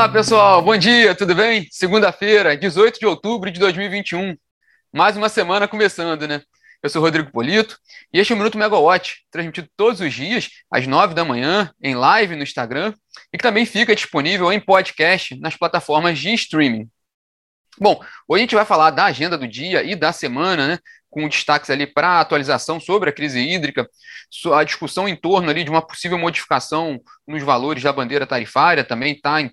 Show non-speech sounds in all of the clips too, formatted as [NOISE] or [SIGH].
Olá, pessoal. Bom dia, tudo bem? Segunda-feira, 18 de outubro de 2021. Mais uma semana começando, né? Eu sou Rodrigo Polito e este é o Minuto Megawatt, transmitido todos os dias, às 9 da manhã, em live no Instagram e que também fica disponível em podcast nas plataformas de streaming. Bom, hoje a gente vai falar da agenda do dia e da semana, né? Com destaques ali para a atualização sobre a crise hídrica, a discussão em torno ali de uma possível modificação nos valores da bandeira tarifária, também está em,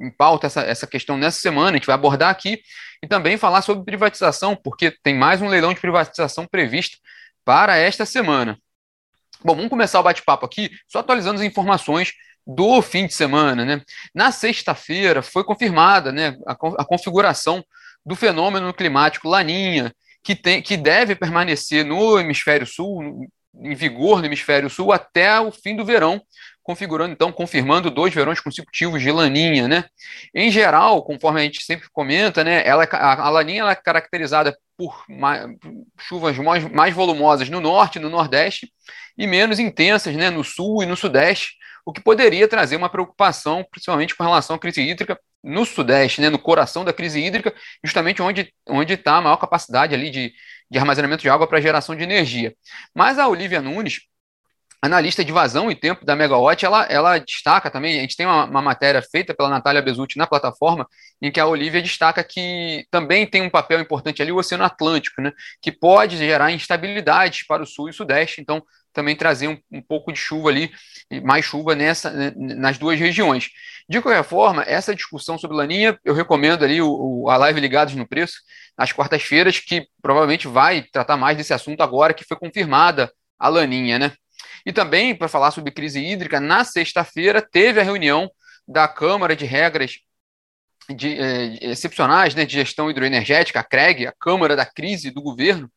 em, pauta essa, essa questão nessa semana, a gente vai abordar aqui, e também falar sobre privatização, porque tem mais um leilão de privatização previsto para esta semana. Bom, vamos começar o bate-papo aqui, só atualizando as informações do fim de semana. Né? Na sexta-feira foi confirmada né, a, a configuração do fenômeno climático Laninha, que, tem, que deve permanecer no hemisfério sul, em vigor no hemisfério sul, até o fim do verão, configurando, então, confirmando dois verões consecutivos de laninha, né? Em geral, conforme a gente sempre comenta, né, ela, a, a laninha ela é caracterizada por mais, chuvas mais, mais volumosas no norte e no nordeste e menos intensas, né, no sul e no sudeste, o que poderia trazer uma preocupação, principalmente com relação à crise hídrica no Sudeste, né, no coração da crise hídrica, justamente onde está a maior capacidade ali de, de armazenamento de água para geração de energia. Mas a Olivia Nunes, analista de vazão e tempo da Megawatt, ela, ela destaca também, a gente tem uma, uma, matéria feita pela Natália Bezutti na plataforma, em que a Olivia destaca que também tem um papel importante ali o Oceano Atlântico, né, que pode gerar instabilidades para o Sul e o Sudeste, então também trazer um, um pouco de chuva ali, mais chuva nessa, né, nas duas regiões. De qualquer forma, essa discussão sobre Laninha, eu recomendo ali o, o a live Ligados no Preço, nas quartas-feiras, que provavelmente vai tratar mais desse assunto agora que foi confirmada a Laninha, né? E também, para falar sobre crise hídrica, na sexta-feira teve a reunião da Câmara de Regras de, eh, excepcionais né, de gestão hidroenergética, a CREG, a Câmara da Crise do Governo,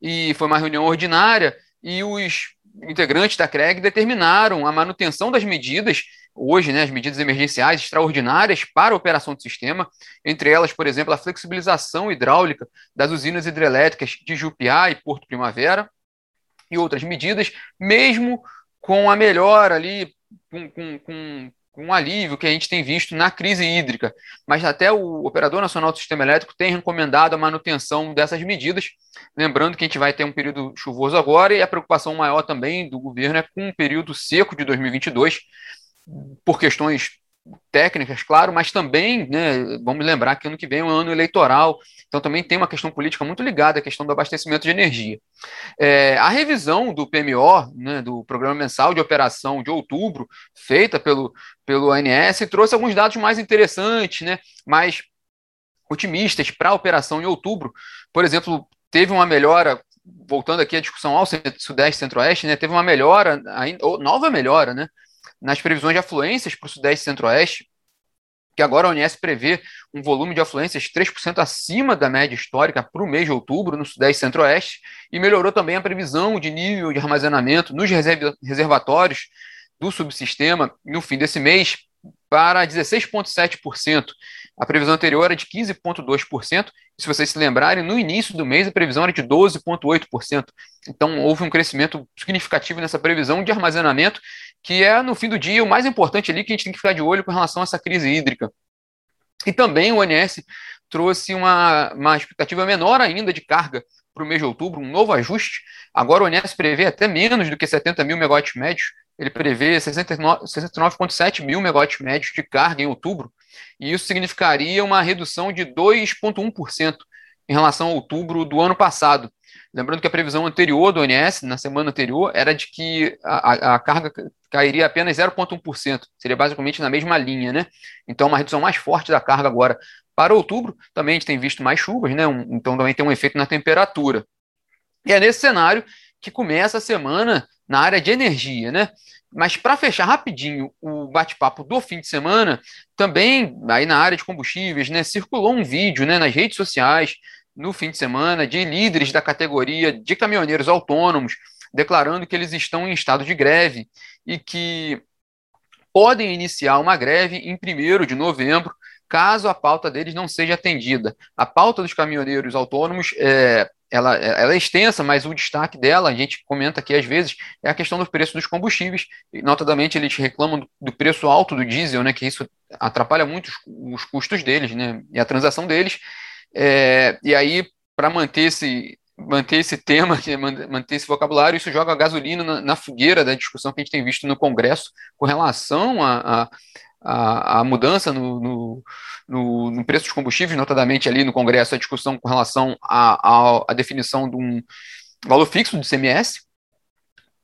e foi uma reunião ordinária, e os integrantes da CREG determinaram a manutenção das medidas, hoje, né, as medidas emergenciais extraordinárias para a operação do sistema, entre elas, por exemplo, a flexibilização hidráulica das usinas hidrelétricas de Jupiá e Porto Primavera, e outras medidas, mesmo com a melhora ali, com, com, com com um alívio que a gente tem visto na crise hídrica. Mas até o Operador Nacional do Sistema Elétrico tem recomendado a manutenção dessas medidas. Lembrando que a gente vai ter um período chuvoso agora e a preocupação maior também do governo é com um período seco de 2022, por questões técnicas, claro, mas também, né, vamos lembrar que ano que vem é um ano eleitoral, então também tem uma questão política muito ligada à questão do abastecimento de energia. É, a revisão do PMO, né, do Programa Mensal de Operação de outubro, feita pelo, pelo ANS, trouxe alguns dados mais interessantes, né, mais otimistas para a operação em outubro. Por exemplo, teve uma melhora voltando aqui à discussão ao Sudeste Centro-Oeste, né, teve uma melhora, ainda, nova melhora, né, nas previsões de afluências para o Sudeste e Centro-Oeste, que agora a ONS prevê um volume de afluências 3% acima da média histórica para o mês de outubro no Sudeste e Centro-Oeste, e melhorou também a previsão de nível de armazenamento nos reservatórios do subsistema no fim desse mês para 16,7%. A previsão anterior era de 15,2%. Se vocês se lembrarem, no início do mês a previsão era de 12,8%. Então houve um crescimento significativo nessa previsão de armazenamento, que é, no fim do dia, o mais importante ali que a gente tem que ficar de olho com relação a essa crise hídrica. E também o ONS trouxe uma, uma expectativa menor ainda de carga para o mês de outubro, um novo ajuste. Agora o ONS prevê até menos do que 70 mil megawatts médios, ele prevê 69,7 mil megawatts médios de carga em outubro, e isso significaria uma redução de 2,1% em relação a outubro do ano passado. Lembrando que a previsão anterior do ONS, na semana anterior, era de que a, a carga cairia apenas 0,1%, seria basicamente na mesma linha, né? Então, uma redução mais forte da carga agora para outubro. Também a gente tem visto mais chuvas, né? Então, também tem um efeito na temperatura. E é nesse cenário que começa a semana na área de energia, né? Mas para fechar rapidinho o bate-papo do fim de semana, também aí na área de combustíveis, né, circulou um vídeo, né, nas redes sociais no fim de semana de líderes da categoria de caminhoneiros autônomos declarando que eles estão em estado de greve e que podem iniciar uma greve em 1 de novembro, caso a pauta deles não seja atendida. A pauta dos caminhoneiros autônomos é, ela, ela, é extensa, mas o destaque dela, a gente comenta aqui às vezes, é a questão do preço dos combustíveis. E, notadamente, eles reclamam do, preço alto do diesel, né, que isso atrapalha muito os, os custos deles né, e a transação deles. É, e aí, para manter esse, manter esse tema, [LAUGHS] manter esse vocabulário, isso joga a gasolina na, na, fogueira da discussão que a gente tem visto no Congresso com relação a, a a, a mudança no, no, no, no, preço dos combustíveis, notadamente ali no Congresso, a discussão com relação à definição de um valor fixo do CMS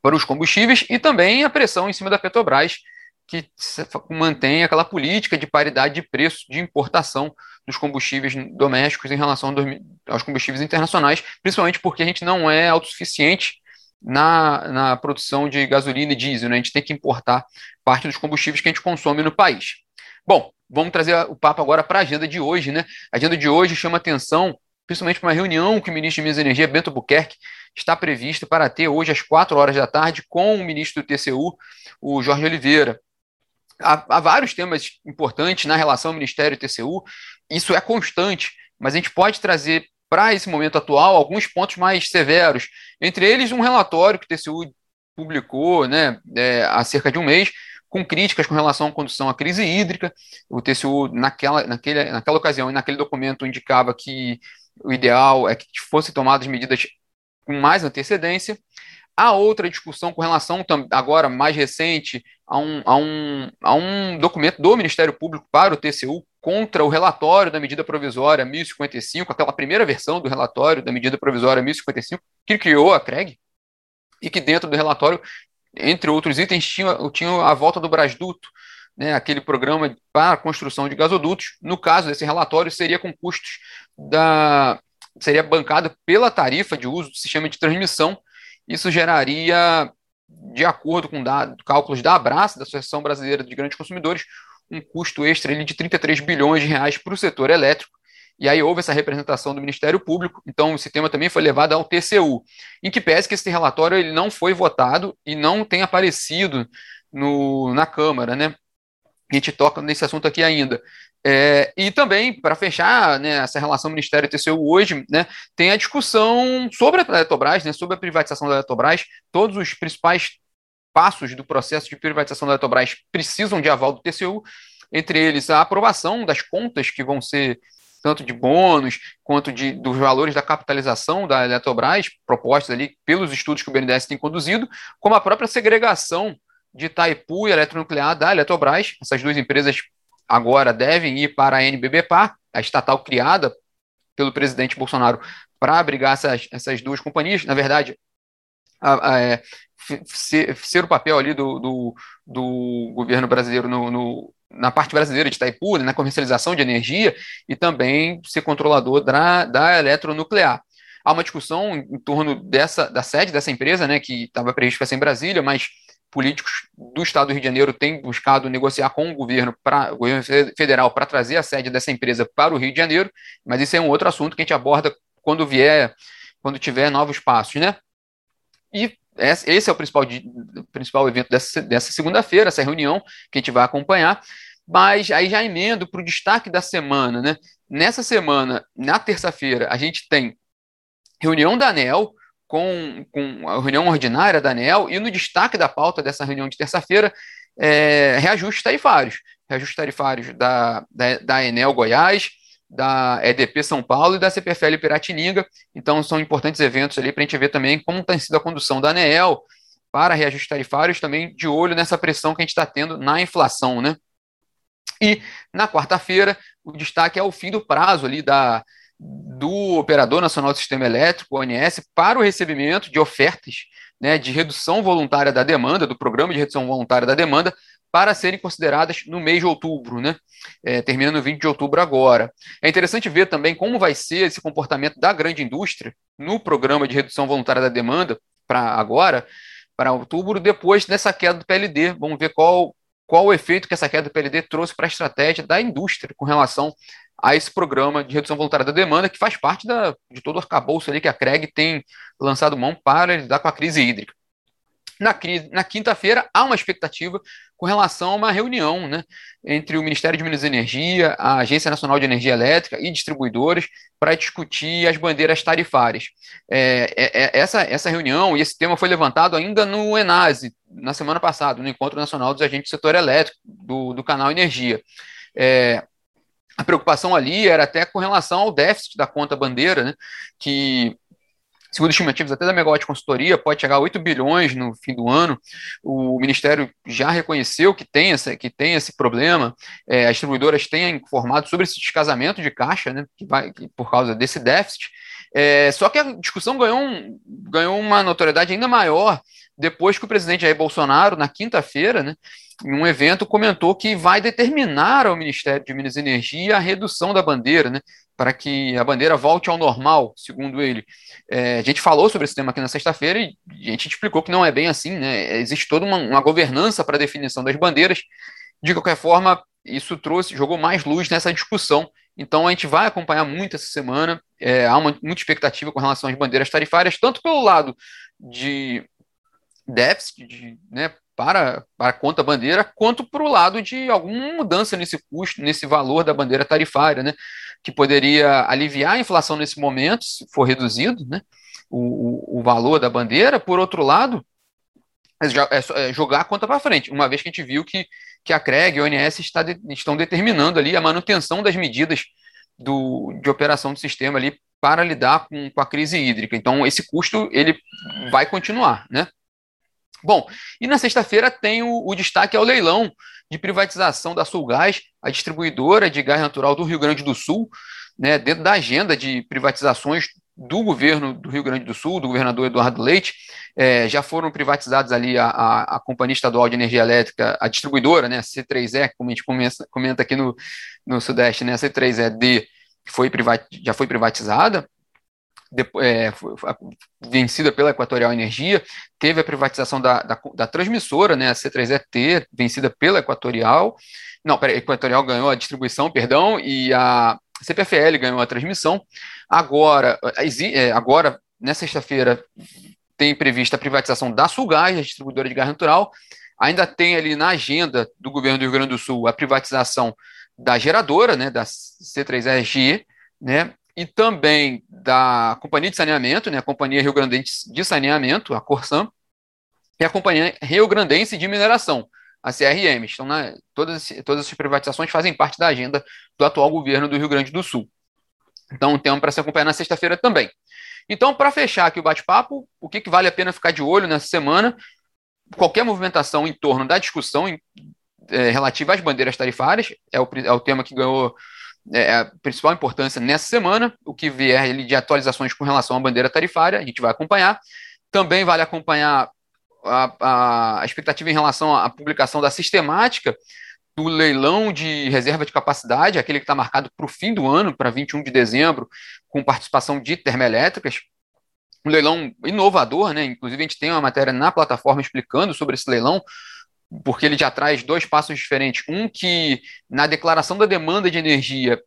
para os combustíveis e também a pressão em cima da Petrobras, que mantém aquela política de paridade de preço de importação dos combustíveis domésticos em relação aos combustíveis internacionais, principalmente porque a gente não é autossuficiente na, na produção de gasolina e diesel, né? A gente tem que importar parte dos combustíveis que a gente consome no país. Bom, vamos trazer o papo agora para a agenda de hoje, né? A agenda de hoje chama atenção, principalmente para uma reunião que o ministro de Minas e Energia, Bento Buquerque, está prevista para ter hoje às 4 horas da tarde com o ministro do TCU, o Jorge Oliveira. Há, há vários temas importantes na relação Ministério e TCU, isso é constante, mas a gente pode trazer para esse momento atual alguns pontos mais severos, entre eles um relatório que o TCU publicou né, é, há cerca de um mês, com críticas com relação à condução à crise hídrica. O TCU, naquela, naquele, naquela ocasião e naquele documento, indicava que o ideal é que fossem tomadas medidas com mais antecedência. Há outra discussão com relação, agora mais recente, a um, a, um, a um documento do Ministério Público para o TCU contra o relatório da medida provisória 1055, aquela primeira versão do relatório da medida provisória 1055, que criou a CREG, e que dentro do relatório, entre outros itens, tinha, tinha a volta do Brasduto, né, aquele programa para a construção de gasodutos. No caso desse relatório, seria com custos da. seria bancado pela tarifa de uso do sistema de transmissão isso geraria, de acordo com dados, cálculos da Abraça, da Associação Brasileira de Grandes Consumidores, um custo extra de 33 bilhões de reais para o setor elétrico. E aí houve essa representação do Ministério Público, então esse tema também foi levado ao TCU, em que pese que esse relatório ele não foi votado e não tem aparecido no, na Câmara, né? A gente toca nesse assunto aqui ainda. É, e também, para fechar né, essa relação Ministério-TCU hoje, né, tem a discussão sobre a Eletrobras, né, sobre a privatização da Eletrobras. Todos os principais passos do processo de privatização da Eletrobras precisam de aval do TCU, entre eles a aprovação das contas que vão ser tanto de bônus quanto de, dos valores da capitalização da Eletrobras, propostas ali pelos estudos que o BNDES tem conduzido, como a própria segregação de Itaipu e Eletronuclear da Eletrobras. Essas duas empresas agora devem ir para a NBBPA, a estatal criada pelo presidente Bolsonaro para abrigar essas, essas duas companhias. Na verdade, a, a, é, ser, ser, o papel ali do, do, do governo brasileiro no, no, na parte brasileira de Itaipu, né, na comercialização de energia, e também ser controlador da, da eletronuclear. Há uma discussão em torno dessa, da sede dessa empresa, né, que estava prevista para ser em Brasília, mas políticos do Estado do Rio de Janeiro têm buscado negociar com o governo, pra, o governo federal para trazer a sede dessa empresa para o Rio de Janeiro, mas isso é um outro assunto que a gente aborda quando vier, quando tiver novos passos, né? E esse é o principal, principal evento dessa, dessa segunda-feira, essa reunião que a gente vai acompanhar. Mas aí já emendo para o destaque da semana, né? Nessa semana, na terça-feira, a gente tem reunião da ANEL, com, com a reunião ordinária da ANEL e no destaque da pauta dessa reunião de terça-feira, é, reajustes tarifários. Reajustes tarifários da, da, da Enel Goiás, da EDP São Paulo e da CPFL Piratininga. Então, são importantes eventos ali para a gente ver também como tem sido a condução da ANEL para reajustes tarifários, também de olho nessa pressão que a gente está tendo na inflação, né? E na quarta-feira, o destaque é o fim do prazo ali da, do Operador Nacional do Sistema Elétrico, ONS, para o recebimento de ofertas né, de redução voluntária da demanda, do programa de redução voluntária da demanda, para serem consideradas no mês de outubro, né? É, terminando no 20 de outubro agora. É interessante ver também como vai ser esse comportamento da grande indústria no programa de redução voluntária da demanda para agora, para outubro, depois dessa queda do PLD. Vamos ver qual, qual o efeito que essa queda do PLD trouxe para a estratégia da indústria com relação a esse programa de redução voluntária da demanda, que faz parte da, de todo o arcabouço ali que a CREG tem lançado mão para lidar com a crise hídrica. Na, na quinta-feira, há uma expectativa com relação a uma reunião né, entre o Ministério de Minas e Energia, a Agência Nacional de Energia Elétrica e distribuidores para discutir as bandeiras tarifárias. É, é, é, essa, essa reunião e esse tema foi levantado ainda no ENASE, na semana passada, no Encontro Nacional dos Agentes do Setor Elétrico, do, do canal Energia. É, a preocupação ali era até com relação ao déficit da conta bandeira, né, que segundo estimativas até da Megawatt Consultoria, pode chegar a 8 bilhões no fim do ano. O Ministério já reconheceu que tem, essa, que tem esse problema. É, as distribuidoras têm informado sobre esse descasamento de caixa, né, que vai, que, por causa desse déficit. É, só que a discussão ganhou, um, ganhou uma notoriedade ainda maior depois que o presidente Jair Bolsonaro, na quinta-feira, né, em um evento, comentou que vai determinar ao Ministério de Minas e Energia a redução da bandeira, né, para que a bandeira volte ao normal, segundo ele. É, a gente falou sobre esse tema aqui na sexta-feira e a gente explicou que não é bem assim, né? Existe toda uma, uma governança para a definição das bandeiras. De qualquer forma, isso trouxe, jogou mais luz nessa discussão. Então a gente vai acompanhar muito essa semana. É, há uma, muita expectativa com relação às bandeiras tarifárias, tanto pelo lado de déficit, de, né, para, para a conta bandeira, quanto para o lado de alguma mudança nesse custo, nesse valor da bandeira tarifária, né? Que poderia aliviar a inflação nesse momento, se for reduzido, né? O, o, valor da bandeira, por outro lado, é, é, é jogar a conta para frente, uma vez que a gente viu que, que a CREG e a ONS está de, estão determinando ali a manutenção das medidas do, de operação do sistema ali para lidar com, com a crise hídrica. Então, esse custo ele vai continuar, né? Bom, e na sexta-feira tem o, o, destaque ao leilão de privatização da Sulgás, a distribuidora de gás natural do Rio Grande do Sul, né, dentro da agenda de privatizações do governo do Rio Grande do Sul, do governador Eduardo Leite, é, já foram privatizados ali a, a, a, Companhia Estadual de Energia Elétrica, a distribuidora, né, a C3E, como a gente comenta, aqui no, no Sudeste, né, a C3ED foi privat, já foi privatizada, é, vencida pela Equatorial Energia, teve a privatização da, da, da transmissora, né, a C3ET, vencida pela Equatorial, não, pera, a Equatorial ganhou a distribuição, perdão, e a CPFL ganhou a transmissão. Agora, é, agora nessa sexta-feira, tem prevista a privatização da Sulgás, a distribuidora de gás natural. Ainda tem ali na agenda do governo do Rio Grande do Sul a privatização da geradora, né, da C3RG, né, e também da Companhia de Saneamento, né, a Companhia Rio Grandense de Saneamento, a Corsam, e a Companhia Rio Grandense de Mineração, a CRM. Então, todas, todas essas privatizações fazem parte da agenda do atual governo do Rio Grande do Sul. Então, um tema para se acompanhar na sexta-feira também. Então, para fechar aqui o bate-papo, o que, que, vale a pena ficar de olho nessa semana? Qualquer movimentação em torno da discussão em, é, relativa às bandeiras tarifárias, é o, é o tema que ganhou é, é, a principal importância nessa semana. O que vier de atualizações com relação à bandeira tarifária, a gente vai acompanhar. Também vale acompanhar a, a, expectativa em relação à publicação da sistemática do leilão de reserva de capacidade, aquele que está marcado para o fim do ano, para 21 de dezembro, com participação de termoelétricas. Um leilão inovador, né? Inclusive, a gente tem uma matéria na plataforma explicando sobre esse leilão, porque ele já traz dois passos diferentes. Um que na declaração da demanda de energia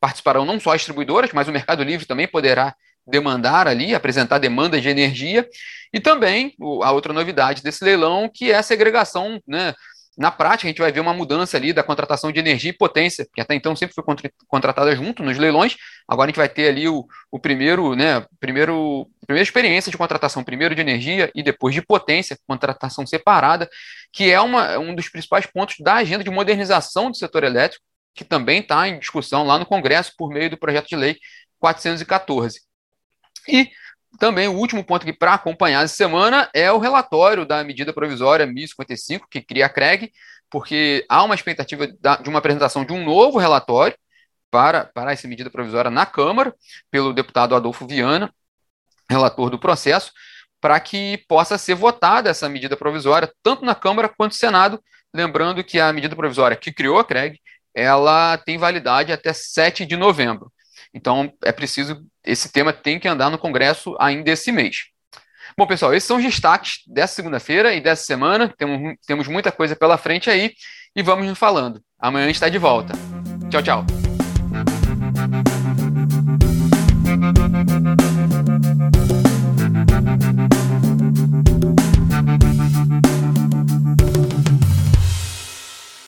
participarão não só as distribuidoras, mas o Mercado Livre também poderá demandar ali, apresentar demanda de energia, e também a outra novidade desse leilão, que é a segregação né, na prática, a gente vai ver uma mudança ali da contratação de energia e potência, que até então sempre foi contratada junto nos leilões. Agora a gente vai ter ali o, o primeiro, né, primeiro, primeira experiência de contratação, primeiro de energia e depois de potência, contratação separada, que é uma, um dos principais pontos da agenda de modernização do setor elétrico, que também está em discussão lá no Congresso por meio do projeto de lei 414. E também o último ponto aqui para acompanhar essa semana é o relatório da medida provisória 1055, que cria a CREG, porque há uma expectativa de uma apresentação de um novo relatório para, para essa medida provisória na Câmara, pelo deputado Adolfo Viana, relator do processo, para que possa ser votada essa medida provisória, tanto na Câmara quanto no Senado, lembrando que a medida provisória que criou a CREG, ela tem validade até 7 de novembro. Então, é preciso, esse tema tem que andar no Congresso ainda esse mês. Bom, pessoal, esses são os destaques dessa segunda-feira e dessa semana. Temos, temos muita coisa pela frente aí e vamos nos falando. Amanhã a gente está de volta. Tchau, tchau.